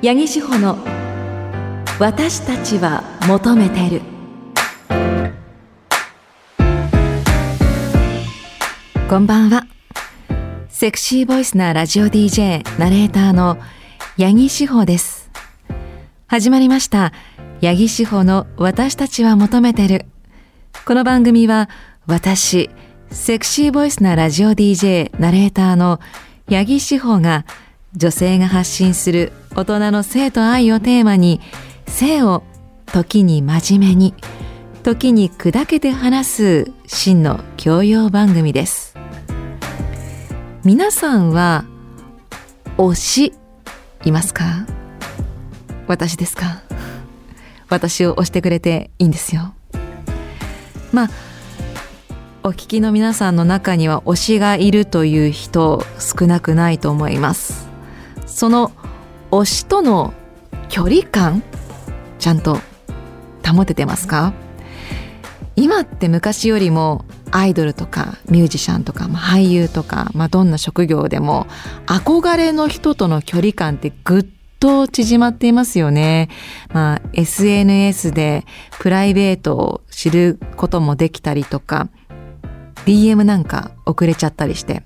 八木志保の私たちは求めてる。こんばんは。セクシーボイスなラジオ DJ ナレーターの八木志保です。始まりました。八木志保の私たちは求めてる。この番組は私セクシーボイスなラジオ DJ ナレーターの八木志保が女性が発信する大人の性と愛をテーマに性を時に真面目に時に砕けて話す真の教養番組です。皆さんは推しいますか？私ですか？私を推してくれていいんですよ。まあお聞きの皆さんの中には推しがいるという人少なくないと思います。その推しとの距離感ちゃんと保ててますか？今って昔よりもアイドルとかミュージシャンとか、ま、俳優とか、まあ、どんな職業でも憧れの人との距離感ってぐっと縮まっていますよね。まあ、SNS でプライベートを知ることもできたりとか DM なんか遅れちゃったりして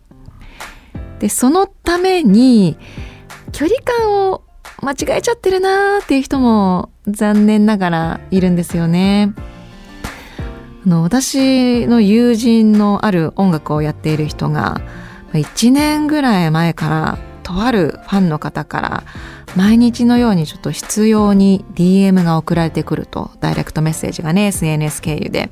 でそのために距離感を間違えちゃってるなーっていう人も残念ながらいるんですよね。あの私の友人のある音楽をやっている人が1年ぐらい前からとあるファンの方から毎日のようにちょっと必要に DM が送られてくるとダイレクトメッセージがね SNS 経由で。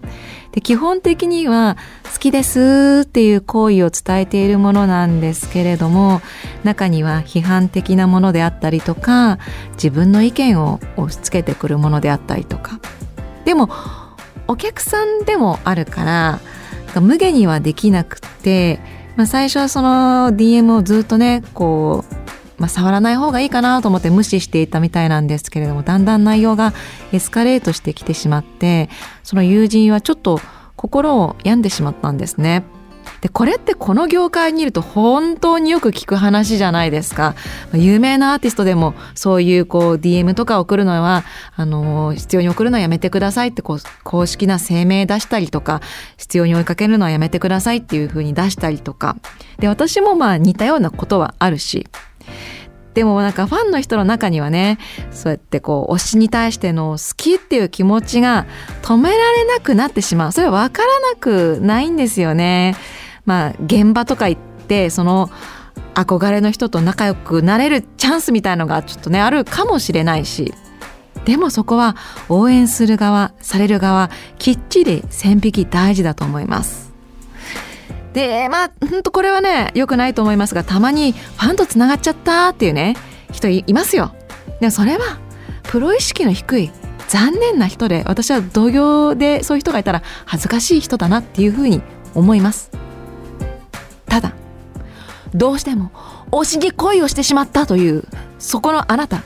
で基本的には好きですっていう行為を伝えているものなんですけれども中には批判的なものであったりとか自分の意見を押し付けてくるものであったりとか。でもお客さんでもあるから無下にはできなくて、まあ、最初はその DM をずっとねこうまあ、触らない方がいいかなと思って無視していたみたいなんですけれどもだんだん内容がエスカレートしてきてしまってその友人はちょっと心を病んでしまったんですね。でこれってこの業界にいると本当によく聞く話じゃないですか有名なアーティストでもそういうこう DM とか送るのはあの必要に送るのはやめてくださいってこう公式な声明出したりとか必要に追いかけるのはやめてくださいっていうふうに出したりとかで私もまあ似たようなことはあるしでもなんかファンの人の中にはねそうやってこう推しに対しての好きっていう気持ちが止められなくなってしまうそれは分からなくないんですよね。まあ現場とか行ってその憧れの人と仲良くなれるチャンスみたいのがちょっとねあるかもしれないしでもそこは応援する側される側きっちり線引き大事だと思います。でまあほんとこれはね良くないと思いますがたまにファンとつながっちゃったっていうね人いますよ。でもそれはプロ意識の低い残念な人で私は同業でそういう人がいたら恥ずかしい人だなっていうふうに思います。ただどうしても推しに恋をしてしまったというそこのあなた。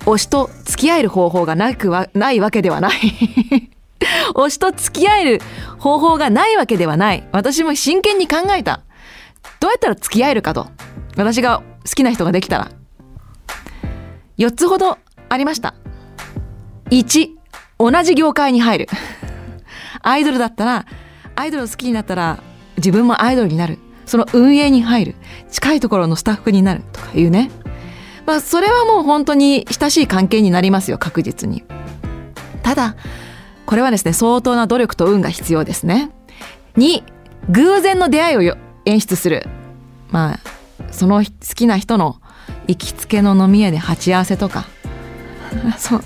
推しと付き合える方法がなくはないわけではない。推しと付き合える方法がないわけではない。私も真剣に考えた。どうやったら付き合えるかと。私が好きな人ができたら。4つほどありました。1、同じ業界に入る。アイドルだったら、アイドルを好きになったら自分もアイドルになる。その運営に入る。近いところのスタッフになるとかいうね。まあそれはもう本当に親しい関係になりますよ、確実に。ただ、これはですね相当な努力と運が必要ですね。2偶然の出会いを演出する。まあその好きな人の行きつけの飲み屋で鉢合わせとか。そう。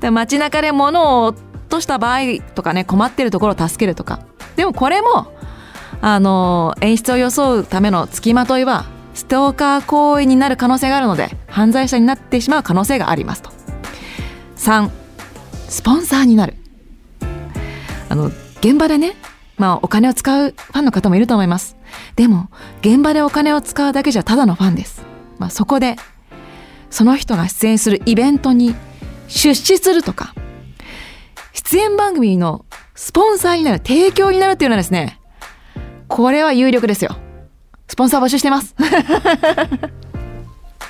で街中で物を落とした場合とかね困ってるところを助けるとか。でもこれもあの演出を装うための付きまといはストーカー行為になる可能性があるので犯罪者になってしまう可能性がありますと。3スポンサーになる。あの現場でねまあお金を使うファンの方もいると思います。でも現場でお金を使うだけじゃただのファンです、まあ、そこでその人が出演するイベントに出資するとか出演番組のスポンサーになる提供になるっていうのはですねこれは有力ですよ。スポンサー募集してます。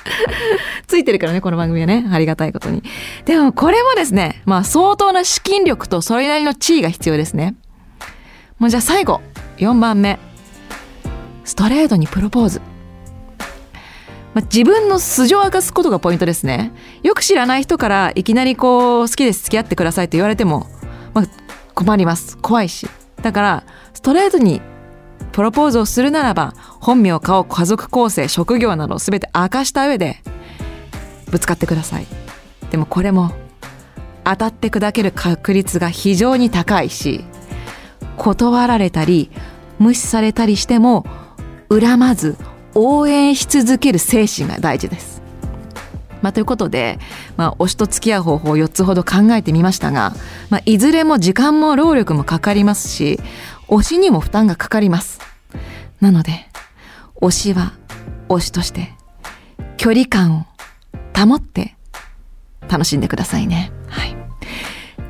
ついてるからね、この番組はね。ありがたいことに。でもこれもですね、まあ相当な資金力とそれなりの地位が必要ですね。もうじゃあ最後、4番目。ストレートにプロポーズ。まあ、自分の素性を明かすことがポイントですね。よく知らない人からいきなりこう好きです付き合ってくださいと言われても、まあ、困ります。怖いし。だからストレートにプロポーズをするならば本名顔家族構成職業など全て明かした上でぶつかってくださいでもこれも当たって砕ける確率が非常に高いし断られたり無視されたりしても恨まず応援し続ける精神が大事です。まあ、ということで、まあ、推しと付き合う方法を4つほど考えてみましたが、まあ、いずれも時間も労力もかかりますし推しにも負担がかかります。なので推しは推しとして距離感を保って楽しんでくださいね。はい。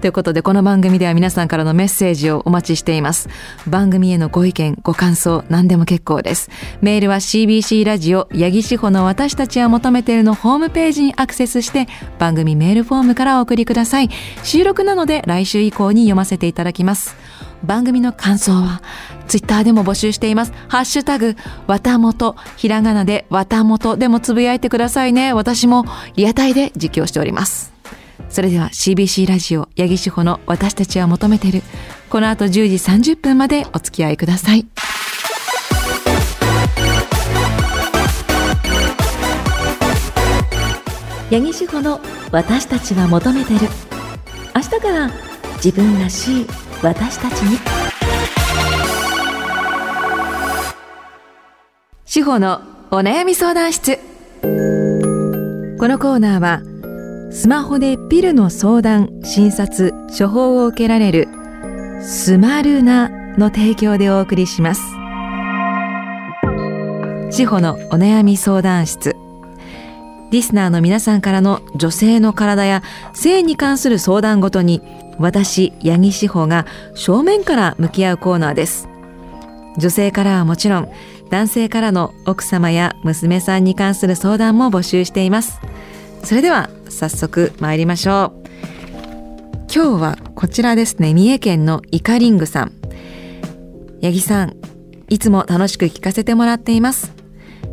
ということでこの番組では皆さんからのメッセージをお待ちしています。番組へのご意見、ご感想、何でも結構です。メールは CBC ラジオ、八木志保の私たちは求めているのホームページにアクセスして番組メールフォームからお送りください。収録なので来週以降に読ませていただきます。番組の感想はツイッターでも募集しています。ハッシュタグ、わたもと、ひらがなでわたもとでもつぶやいてくださいね。私もリアタイで実況しております。それでは CBC ラジオ八木志保の私たちは求めてるこの後10時30分までお付き合いください八木志保の私たちは求めてる明日から自分らしい私たちに志保のお悩み相談室このコーナーはスマホでピルの相談、診察、処方を受けられるスマルナの提供でお送りします。志保のお悩み相談室。リスナーの皆さんからの女性の体や性に関する相談ごとに私、八木志保が正面から向き合うコーナーです。女性からはもちろん男性からの奥様や娘さんに関する相談も募集しています。それでは早速参りましょう。今日はこちらですね。三重県のイカリングさん。八木さんいつも楽しく聞かせてもらっています。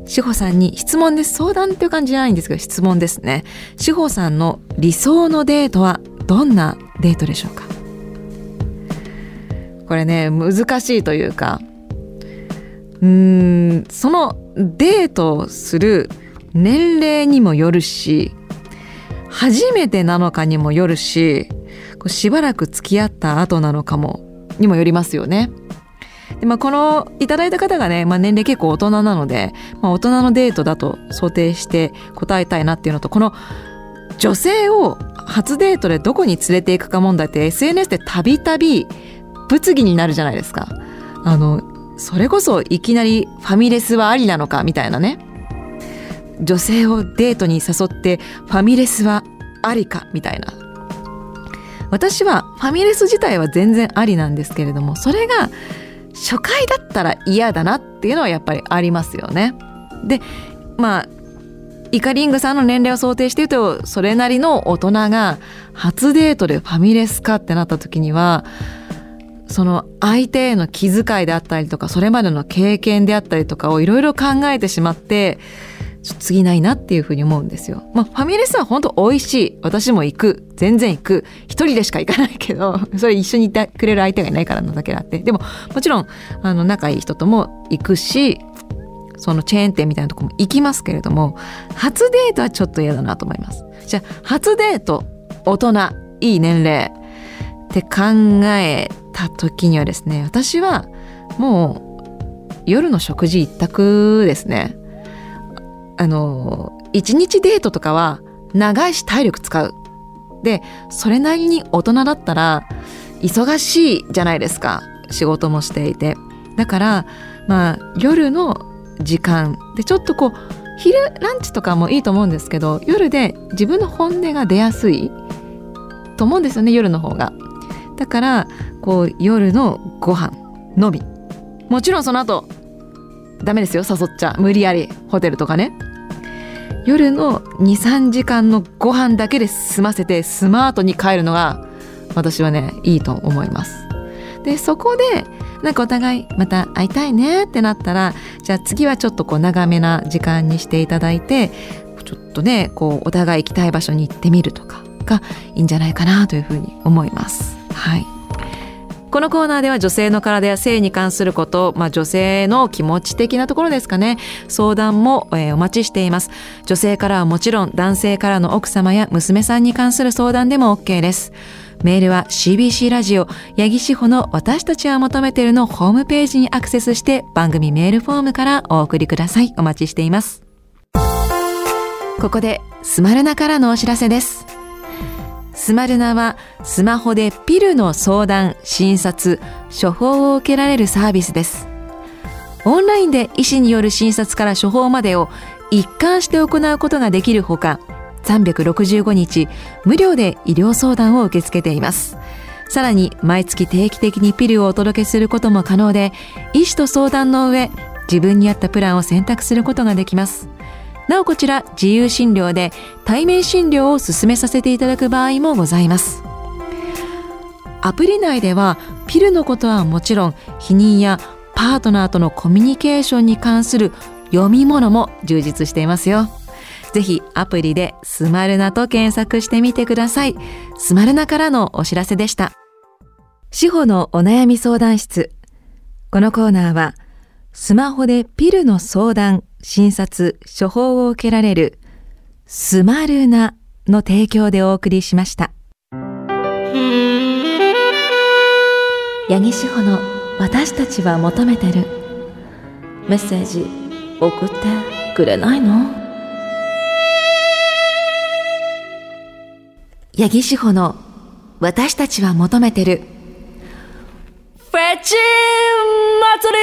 志保さんに質問です。相談っていう感じじゃないんですけど質問ですね。志保さんの理想のデートはどんなデートでしょうか？これね難しいというかうーんそのデートをする年齢にもよるし初めてなのかにもよるししばらく付き合った後なのかもにもよりますよね。でまあ、このいただいた方がね、まあ、年齢結構大人なので、まあ、大人のデートだと想定して答えたいなっていうのとこの女性を初デートでどこに連れていくか問題って SNS でたびたび物議になるじゃないですか。あのそれこそいきなりファミレスはありなのかみたいなね女性をデートに誘ってファミレスはありかみたいな私はファミレス自体は全然ありなんですけれどもそれが初回だったら嫌だなっていうのはやっぱりありますよね。でまあイカリングさんの年齢を想定して言うとそれなりの大人が初デートでファミレスかってなった時にはその相手への気遣いであったりとかそれまでの経験であったりとかをいろいろ考えてしまって次ないなっていうふうに思うんですよ。まあ、ファミレスは本当美味しい。私も行く。全然行く。一人でしか行かないけど、それ一緒にいてくれる相手がいないからのだけあって。でも、もちろん、あの、仲いい人とも行くし、そのチェーン店みたいなとこも行きますけれども、初デートはちょっと嫌だなと思います。じゃあ、初デート、大人、いい年齢って考えた時にはですね、私はもう夜の食事一択ですね。あの一日デートとかは長いし体力使うでそれなりに大人だったら忙しいじゃないですか仕事もしていてだからまあ夜の時間。でちょっとこう昼ランチとかもいいと思うんですけど夜で自分の本音が出やすいと思うんですよね夜の方が。だからこう夜のご飯のみ。もちろんその後ダメですよ誘っちゃ無理やりホテルとかね。夜の23時間のご飯だけで済ませてスマートに帰るのが私はねいいと思います。でそこでなんかお互いまた会いたいねってなったらじゃあ次はちょっとこう長めな時間にしていただいてちょっとねこうお互い行きたい場所に行ってみるとかがいいんじゃないかなというふうに思います。はい。このコーナーでは女性の体や性に関すること、まあ、女性の気持ち的なところですかね。相談も、えー、お待ちしています。女性からはもちろん男性からの奥様や娘さんに関する相談でも OK です。メールは CBC ラジオ八木志保の私たちは求めてるのホームページにアクセスして番組メールフォームからお送りください。お待ちしています。ここでスマルナからのお知らせです。スマルナはスマホでピルの相談、診察、処方を受けられるサービスです。オンラインで医師による診察から処方までを一貫して行うことができるほか、365日無料で医療相談を受け付けています。さらに毎月定期的にピルをお届けすることも可能で、医師と相談の上、自分に合ったプランを選択することができます。なおこちら自由診療で対面診療を進めさせていただく場合もございますアプリ内ではピルのことはもちろん避妊やパートナーとのコミュニケーションに関する読み物も充実していますよぜひアプリでスマルナと検索してみてください。スマルナからのお知らせでした。司法のお悩み相談室。このコーナーはスマホでピルの相談診察、処方を受けられるスマルナの提供でお送りしました。八木志保の私たちは求めてるメッセージ送ってくれないの？八木志保の私たちは求めてる。フェチ祭り。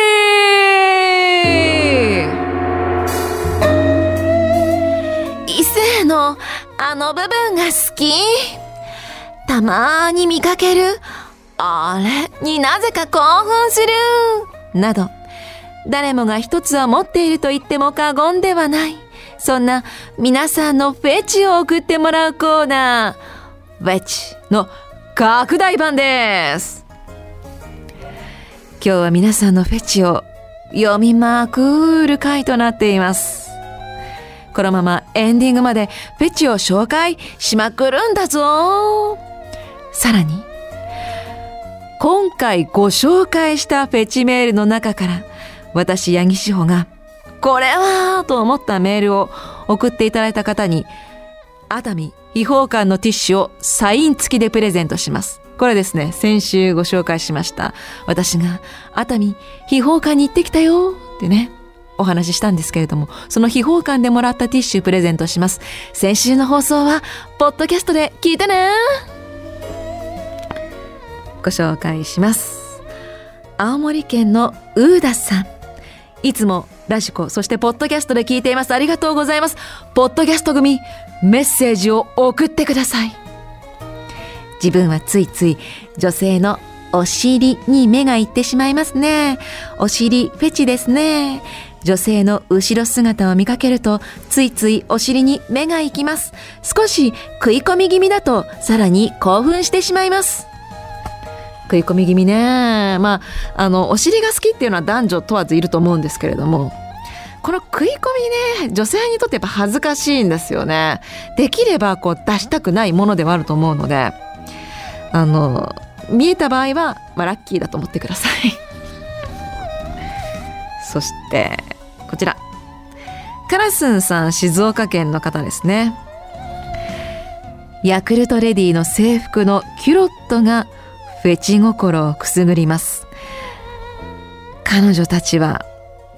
のあの部分が好き？たまーに見かける。あれ？になぜか興奮する。など誰もが一つは持っていると言っても過言ではない。そんな皆さんのフェチを送ってもらうコーナーフェチの拡大版です。今日は皆さんのフェチを読みまくる回となっています。このままエンディングまでフェチを紹介しまくるんだぞ。さらに今回ご紹介したフェチメールの中から私八木志保がこれはと思ったメールを送っていただいた方に熱海秘宝館のティッシュをサイン付きでプレゼントします。これですね、先週ご紹介しました。私が熱海秘宝館に行ってきたよってね。お話ししたんですけれども、その秘宝館でもらったティッシュプレゼントします。先週の放送は、ポッドキャストで聞いてねご紹介します。青森県のウーダさん。いつもラジコ、そしてポッドキャストで聞いています。ありがとうございます。ポッドキャスト組、メッセージを送ってください。自分はついつい女性のお尻に目がいってしまいますね。お尻フェチですね。女性の後ろ姿を見かけるとついついお尻に目が行きます少し食い込み気味だとさらに興奮してしまいます食い込み気味ね。まああのお尻が好きっていうのは男女問わずいると思うんですけれどもこの食い込みね女性にとってやっぱ恥ずかしいんですよね。できればこう出したくないものではあると思うのであの見えた場合は、まあ、ラッキーだと思ってください。そしてこちら。カラスンさん静岡県の方ですね。ヤクルトレディの制服のキュロットがフェチ心をくすぐります彼女たちは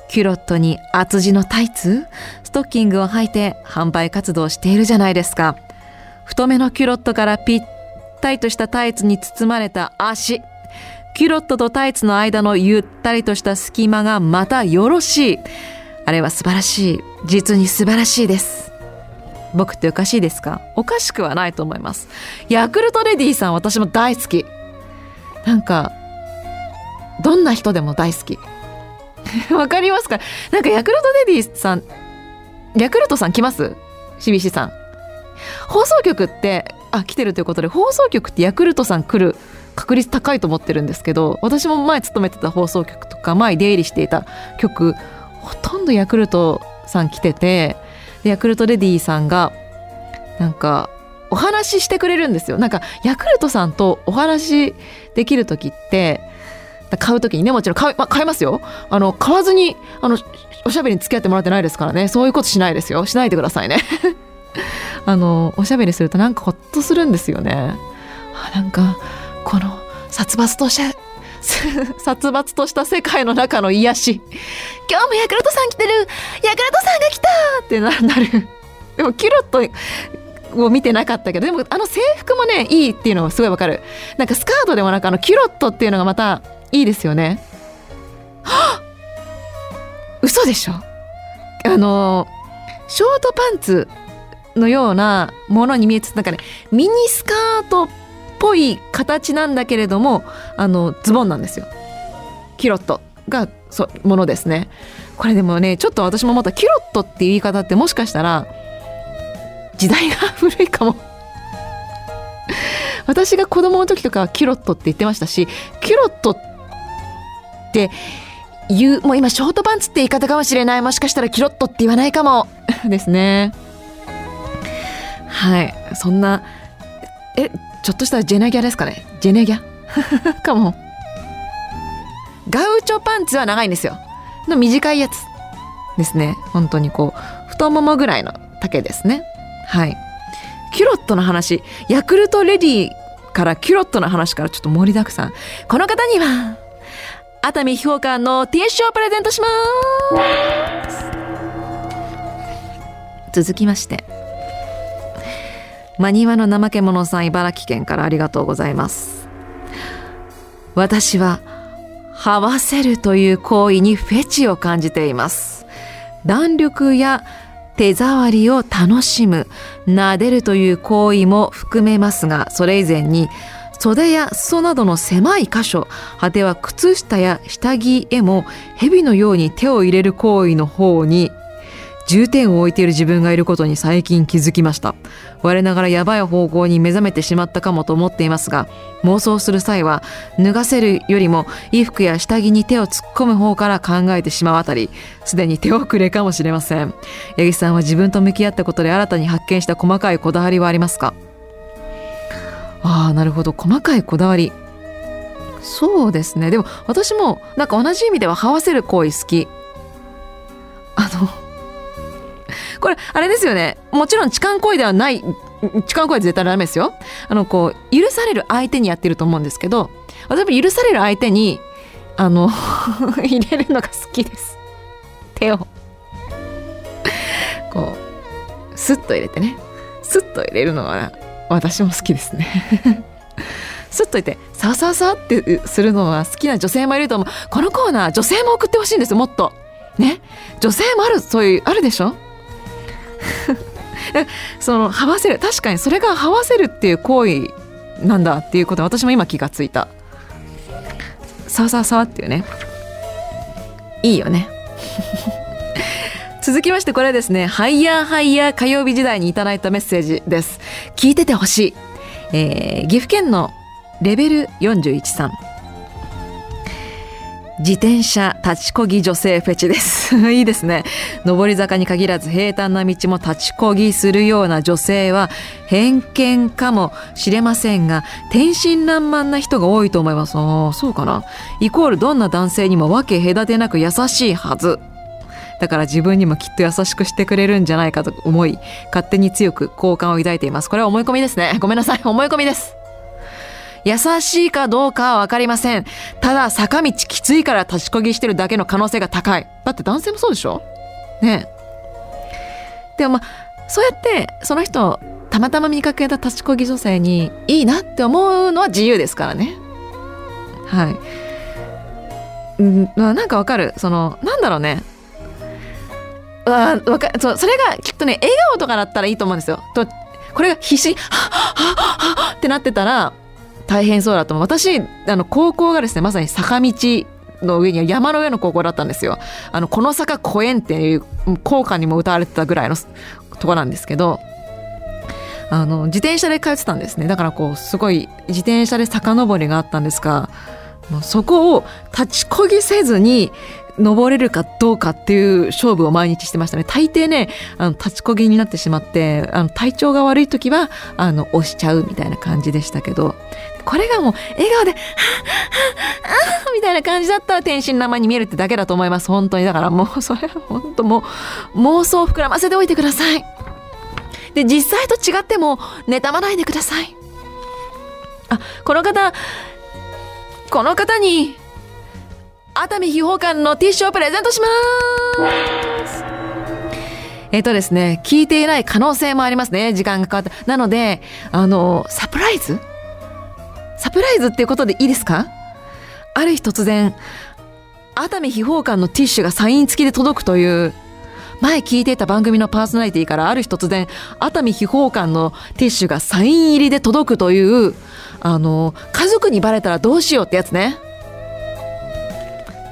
キュロットに厚地のタイツストッキングを履いて販売活動しているじゃないですか太めのキュロットからぴったりとしたタイツに包まれた足キュロットとタイツの間のゆったりとした隙間がまたよろしい。あれは素晴らしい。実に素晴らしいです。僕っておかしいですか？おかしくはないと思います。ヤクルトレディさん私も大好き。なんか、どんな人でも大好き。わかりますか？なんかヤクルトレディさん、ヤクルトさん来ます？CBC さん。放送局ってあ来てるということで放送局ってヤクルトさん来る確率高いと思ってるんですけど私も前勤めてた放送局とか前出入りしていた局ほとんどヤクルトさん来ててヤクルトレディさんがなんかお話ししてくれるんですよ。なんかヤクルトさんとお話できる時って買う時にねもちろん買,、まあ、買いますよ。あの買わずにあのおしゃべりに付き合ってもらってないですからね。そういうことしないですよ。しないでくださいね。あのおしゃべりするとなんかほっとするんですよね。あなんかこの殺伐とした 殺伐とした世界の中の癒し。今日もヤクルトさん来てる。ヤクルトさんが来たってなる。でもキュロットを見てなかったけどでもあの制服もねいいっていうのがすごいわかる。なんかスカートでもなんかあのキュロットっていうのがまたいいですよね。は っ嘘でしょ？あのショートパンツのようなものに見えつつなんかねミニスカートっぽい形なんだけれどもあのズボンなんですよ。キュロットがそものですね。これでもねちょっと私もまたキュロットっていう言い方ってもしかしたら時代が古いかも。私が子供の時とかはキュロットって言ってましたしキュロットって言うもう今ショートパンツって言い方かもしれない。もしかしたらキュロットって言わないかも。ですね。はい。そんなえちょっとしたジェネギャですかね。ジェネギャ？かも。ガウチョパンツは長いんですよ。の短いやつですね。本当にこう太ももぐらいの丈ですね。はい。キュロットの話。ヤクルトレディからキュロットの話からちょっと盛りだくさん。この方には熱海評価の T ショーをプレゼントします。続きまして。マニワの怠け者さん茨城県からありがとうございます。私ははわせるという行為にフェチを感じています。弾力や手触りを楽しむ撫でるという行為も含めますがそれ以前に袖や裾などの狭い箇所果ては靴下や下着へも蛇のように手を入れる行為の方に重点を置いている自分がいることに最近気づきました。我ながらやばい方向に目覚めてしまったかもと思っていますが妄想する際は脱がせるよりも衣服や下着に手を突っ込む方から考えてしまうあたりすでに手遅れかもしれません。八木さんは自分と向き合ったことで新たに発見した細かいこだわりはありますか？ああなるほど。細かいこだわり。そうですね。でも私もなんか同じ意味では這わせる行為好き。あのこれあれですよね。もちろん痴漢行為ではない痴漢行為は絶対ダメですよ。あのこう許される相手にやってると思うんですけど私も許される相手にあの 入れるのが好きです。手を。こうスッと入れてね。スッと入れるのが私も好きですね。スッといてサワササワってするのは好きな女性もいると思う。このコーナー女性も送ってほしいんですよもっと。ね。女性もあるそういうあるでしょ？そのはわせる確かにそれがはわせるっていう行為なんだっていうことは私も今気がついた。さわさわさわっていうね。いいよね。続きましてこれですねハイヤーハイヤー火曜日時代にいただいたメッセージです。聞いててほしい、えー、岐阜県のレベル41さん。自転車立ちこぎ女性フェチです。いいですね。上り坂に限らず平坦な道も立ちこぎするような女性は偏見かもしれませんが天真爛漫な人が多いと思います。ああそうかな。イコールどんな男性にも分け隔てなく優しいはず。だから自分にもきっと優しくしてくれるんじゃないかと思い勝手に強く好感を抱いています。これは思い込みですね。ごめんなさい。思い込みです。優しいかどうかは分かりません。ただ坂道きついから立ちこぎしてるだけの可能性が高い。だって男性もそうでしょ？ね。でもまあそうやってその人たまたま見かけた立ちこぎ女性にいいなって思うのは自由ですからね。はい。うんなんかわかる？そのなんだろうね。わかそうそれがきっとね笑顔とかだったらいいと思うんですよ。とこれが必死はっはっはっってなってたら大変そうだと思う。私あの高校がですねまさに坂道の上に山の上の高校だったんですよ。あのこの坂越えんっていう校歌にも歌われてたぐらいのとこなんですけどあの自転車で通ってたんですね。だからこうすごい自転車で遡りがあったんですがそこを立ちこぎせずに登れるかどうかっていう勝負を毎日してましたね。大抵ねあの立ちこぎになってしまってあの体調が悪い時はあの押しちゃうみたいな感じでしたけどこれがもう笑顔で「はっはっはっみたいな感じだったら天真爛漫に見えるってだけだと思います。本当に。だからもう それは本当もう妄想を膨らませておいてください。で実際と違っても妬まないでください。あこの方この方に熱海秘宝館のティッシュをプレゼントします。えっとですね聞いていない可能性もありますね時間が変わったなのであのサプライズ？サプライズっていうことでいいですか？ある日突然熱海秘宝館のティッシュがサイン付きで届くという前聞いていた番組のパーソナリティからある日突然熱海秘宝館のティッシュがサイン入りで届くというあの家族にバレたらどうしようってやつね。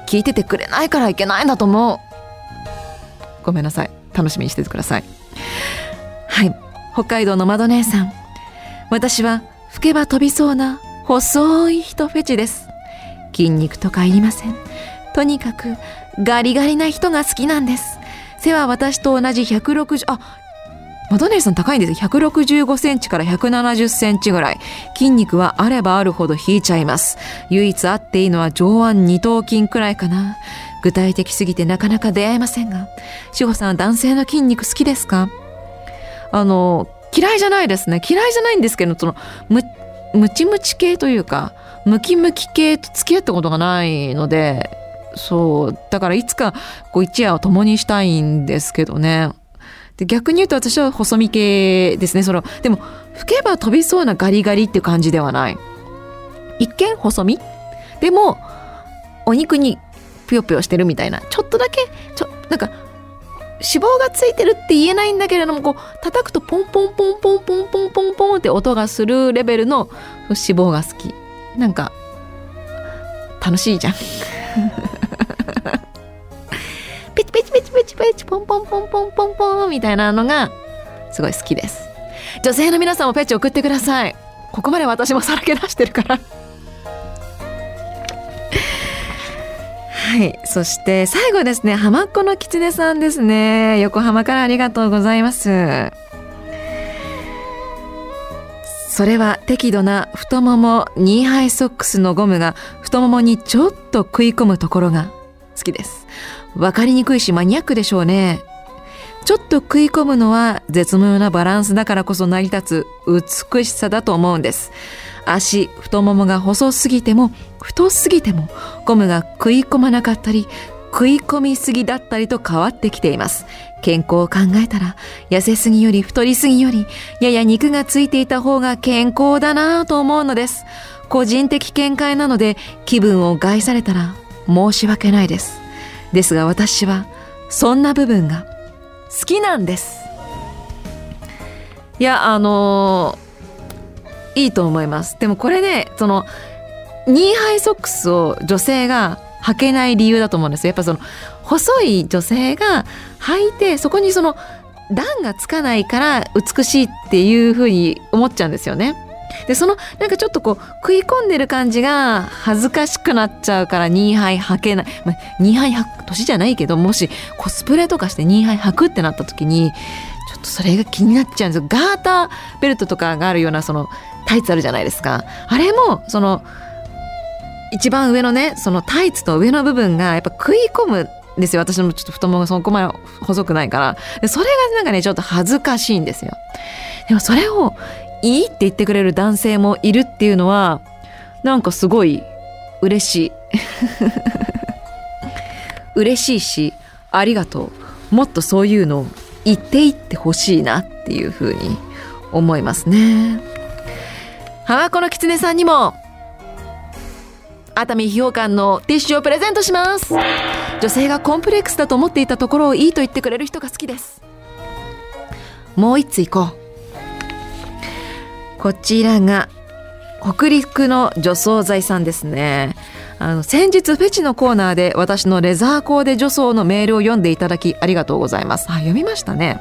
聞いててくれないからいけないんだと思う。ごめんなさい。楽しみにしててください。はい。北海道の窓姉さん。私は吹けば飛びそうな細い人フェチです。筋肉とかいりません。とにかくガリガリな人が好きなんです。背は私と同じ160あマドネーさん高いんです。165センチから170センチぐらい。筋肉はあればあるほど引いちゃいます。唯一あっていいのは上腕二頭筋くらいかな。具体的すぎてなかなか出会えませんが。志保さんは男性の筋肉好きですか？あの嫌いじゃないですね。嫌いじゃないんですけどそのむムチムチ系というかムキムキ系と付き合ったことがないのでそうだからいつかこう一夜を共にしたいんですけどね。で逆に言うと私は細身系ですねその。でも吹けば飛びそうなガリガリって感じではない。一見細身？でもお肉にぷよぷよしてるみたいな。ちょっとだけちょなんか脂肪がついてるって言えないんだけれどもこう叩くとポンポンポンポンポンポンポンポンって音がするレベルの脂肪が好き。なんか楽しいじゃん。ペチペチペチペチペチポンポンポンポンポンポンみたいなのがすごい好きです女性の皆さんもペチ送ってくださいここまで私もさらけ出してるからはいそして最後ですね浜っ子の狐さんですね横浜からありがとうございますそれは適度な太ももニーハイソックスのゴムが太ももにちょっと食い込むところが好きですわかりにくいしマニアックでしょうね。ちょっと食い込むのは絶妙なバランスだからこそ成り立つ美しさだと思うんです。足太ももが細すぎても太すぎてもゴムが食い込まなかったり食い込みすぎだったりと変わってきています。健康を考えたら痩せすぎより太りすぎよりやや肉がついていた方が健康だなぁと思うのです。個人的見解なので気分を害されたら申し訳ないです。ですが私はそんな部分が好きなんです。いやあのー、いいと思います。でもこれねそのニーハイソックスを女性が履けない理由だと思うんです。やっぱその細い女性が履いてそこにその段がつかないから美しいっていうふうに思っちゃうんですよね。でそのなんかちょっとこう食い込んでる感じが恥ずかしくなっちゃうから2杯履けない、まあ、2杯履く年じゃないけどもしコスプレとかして2杯履くってなった時にちょっとそれが気になっちゃうんですよ。ガーターベルトとかがあるようなそのタイツあるじゃないですか。あれもその一番上のねそのタイツと上の部分がやっぱ食い込むんですよ。私もちょっと太ももがそこまで細くないから。でそれがなんかねちょっと恥ずかしいんですよ。でもそれをいいって言ってくれる男性もいるっていうのはなんかすごい嬉しい。嬉しいしありがとう。もっとそういうのを言っていってほしいなっていうふうに思いますね。浜子の狐さんにも熱海批評館のティッシュをプレゼントします。女性がコンプレックスだと思っていたところをいいと言ってくれる人が好きです。もう一つ行こう。こちらが北陸の除草剤さんですね。あの先日フェチのコーナーで私のレザーコーデ女装のメールを読んでいただきありがとうございます。あ読みましたね。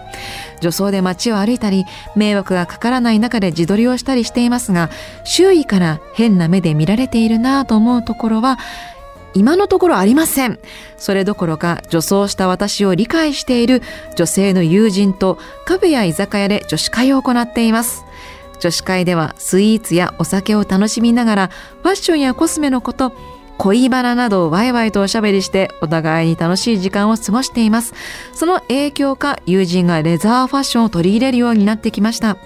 女装で街を歩いたり迷惑がかからない中で自撮りをしたりしていますが周囲から変な目で見られているなと思うところは今のところありません。それどころか女装した私を理解している女性の友人とカフェや居酒屋で女子会を行っています。女子会ではスイーツやお酒を楽しみながらファッションやコスメのこと恋バナなどをワイワイとおしゃべりしてお互いに楽しい時間を過ごしています。その影響か友人がレザーファッションを取り入れるようになってきました。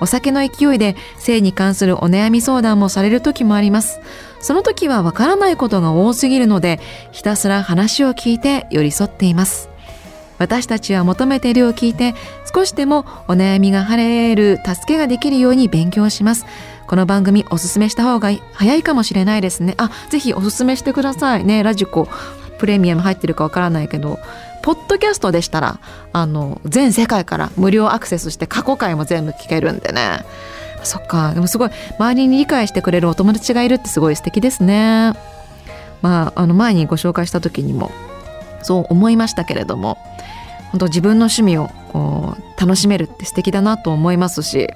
お酒の勢いで性に関するお悩み相談もされる時もあります。その時はわからないことが多すぎるのでひたすら話を聞いて寄り添っています。私たちは求めているを聞いて少しでもお悩みが晴れる助けができるように勉強します。この番組おすすめした方が早いかもしれないですね。あぜひおすすめしてくださいね。ラジコプレミアム入ってるかわからないけどポッドキャストでしたらあの全世界から無料アクセスして過去回も全部聞けるんでね。そっか。でもすごい周りに理解してくれるお友達がいるってすごい素敵ですね。まああの前にご紹介した時にもそう思いましたけれども本当自分の趣味をこう楽しめるって素敵だなと思いますし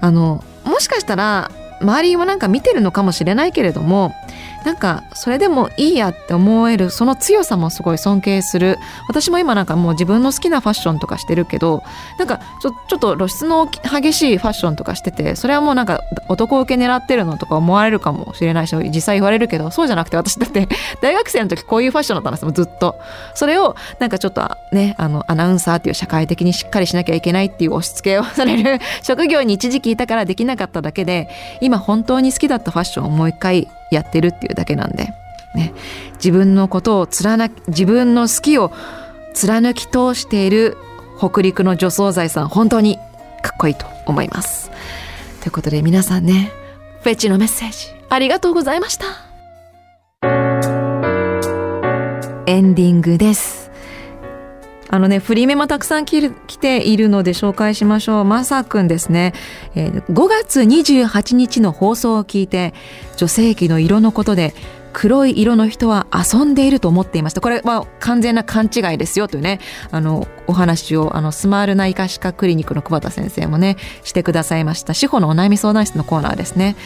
あのもしかしたら周りもなんか見てるのかもしれないけれどもなんかそれでもいいやって思えるその強さもすごい尊敬する。私も今なんかもう自分の好きなファッションとかしてるけどなんかちょちょっと露出の激しいファッションとかしててそれはもうなんか男受け狙ってるのとか思われるかもしれないし実際言われるけどそうじゃなくて私だって 大学生の時こういうファッションだったんですよずっと。それをなんかちょっとねあのアナウンサーっていう社会的にしっかりしなきゃいけないっていう押し付けをされる 職業に一時期いたからできなかっただけで今本当に好きだったファッションをもう一回やってるっていうだけなんで、ね、自分のことを貫自分の好きを貫き通している北陸の除草剤さん本当にかっこいいと思います。ということで皆さんねフェチのメッセージありがとうございました。エンディングです。あのね、振り目もたくさん来ているので紹介しましょう。まさくんですね、えー、5月28日の放送を聞いて、女性器の色のことで、黒い色の人は遊んでいると思っていました。これは完全な勘違いですよというね、あの、お話を、あの、スマール内科歯科クリニックの久保田先生もね、してくださいました。司法のお悩み相談室のコーナーですね。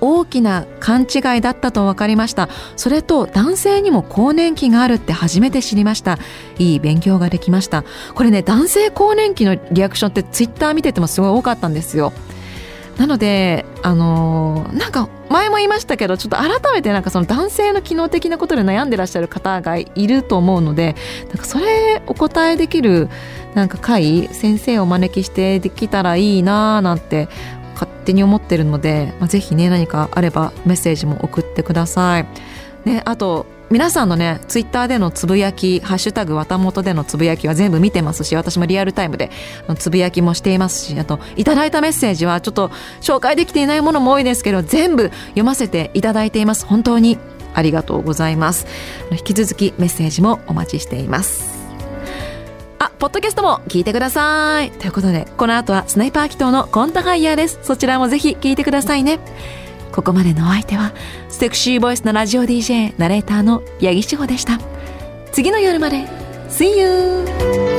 大きな勘違いだったと分かりました。それと男性にも更年期があるって初めて知りました。いい勉強ができました。これね男性更年期のリアクションってツイッター見ててもすごい多かったんですよ。なのであのー、なんか前も言いましたけどちょっと改めてなんかその男性の機能的なことで悩んでらっしゃる方がいると思うのでなんかそれお答えできるなんか会先生をお招きしてできたらいいなーなんて勝手に思ってるので、まあ、ぜひね何かあればメッセージも送ってください。ね、あと皆さんのねツイッターでのつぶやき「ハッシュタグわたもと」でのつぶやきは全部見てますし私もリアルタイムでつぶやきもしていますしあといただいたメッセージはちょっと紹介できていないものも多いですけど全部読ませていただいています。本当にありがとうございます。引き続きメッセージもお待ちしています。あ、ポッドキャストも聞いてください。ということで、この後はスナイパー祈祷のコンタハイヤーです。そちらもぜひ聞いてくださいね。ここまでのお相手は、セクシーボイスのラジオ DJ、ナレーターの八木志保でした。次の夜まで。See you!